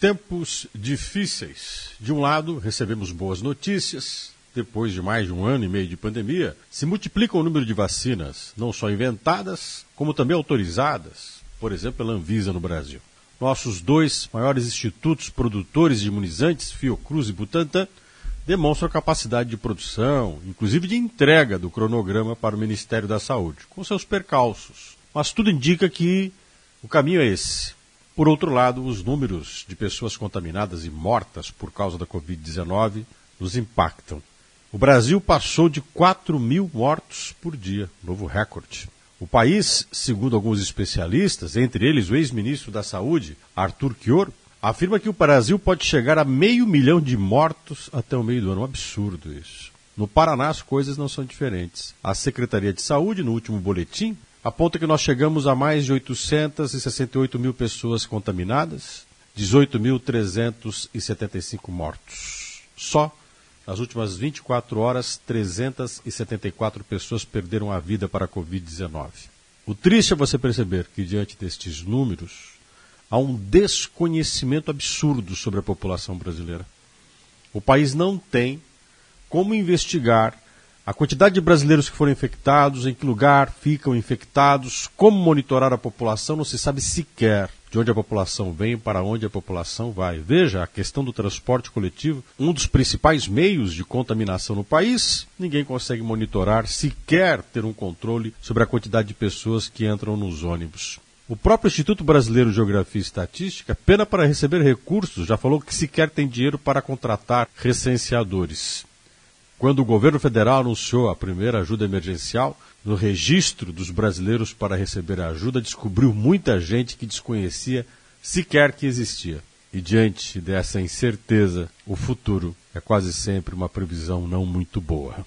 Tempos difíceis. De um lado, recebemos boas notícias. Depois de mais de um ano e meio de pandemia, se multiplica o número de vacinas, não só inventadas, como também autorizadas, por exemplo, pela Anvisa no Brasil. Nossos dois maiores institutos produtores de imunizantes, Fiocruz e Butantan, demonstram a capacidade de produção, inclusive de entrega do cronograma para o Ministério da Saúde, com seus percalços. Mas tudo indica que o caminho é esse por outro lado, os números de pessoas contaminadas e mortas por causa da Covid-19 nos impactam. O Brasil passou de 4 mil mortos por dia, novo recorde. O país, segundo alguns especialistas, entre eles o ex-ministro da Saúde, Arthur Chior, afirma que o Brasil pode chegar a meio milhão de mortos até o meio do ano. Um absurdo isso. No Paraná as coisas não são diferentes. A Secretaria de Saúde, no último boletim, aponta que nós chegamos a mais de 868 mil pessoas contaminadas, 18.375 mortos. Só nas últimas 24 horas, 374 pessoas perderam a vida para a Covid-19. O triste é você perceber que, diante destes números, há um desconhecimento absurdo sobre a população brasileira. O país não tem como investigar a quantidade de brasileiros que foram infectados, em que lugar ficam infectados, como monitorar a população, não se sabe sequer de onde a população vem, para onde a população vai. Veja a questão do transporte coletivo, um dos principais meios de contaminação no país, ninguém consegue monitorar, sequer ter um controle sobre a quantidade de pessoas que entram nos ônibus. O próprio Instituto Brasileiro de Geografia e Estatística, pena para receber recursos, já falou que sequer tem dinheiro para contratar recenseadores. Quando o governo federal anunciou a primeira ajuda emergencial, no registro dos brasileiros para receber a ajuda, descobriu muita gente que desconhecia sequer que existia. E diante dessa incerteza, o futuro é quase sempre uma previsão não muito boa.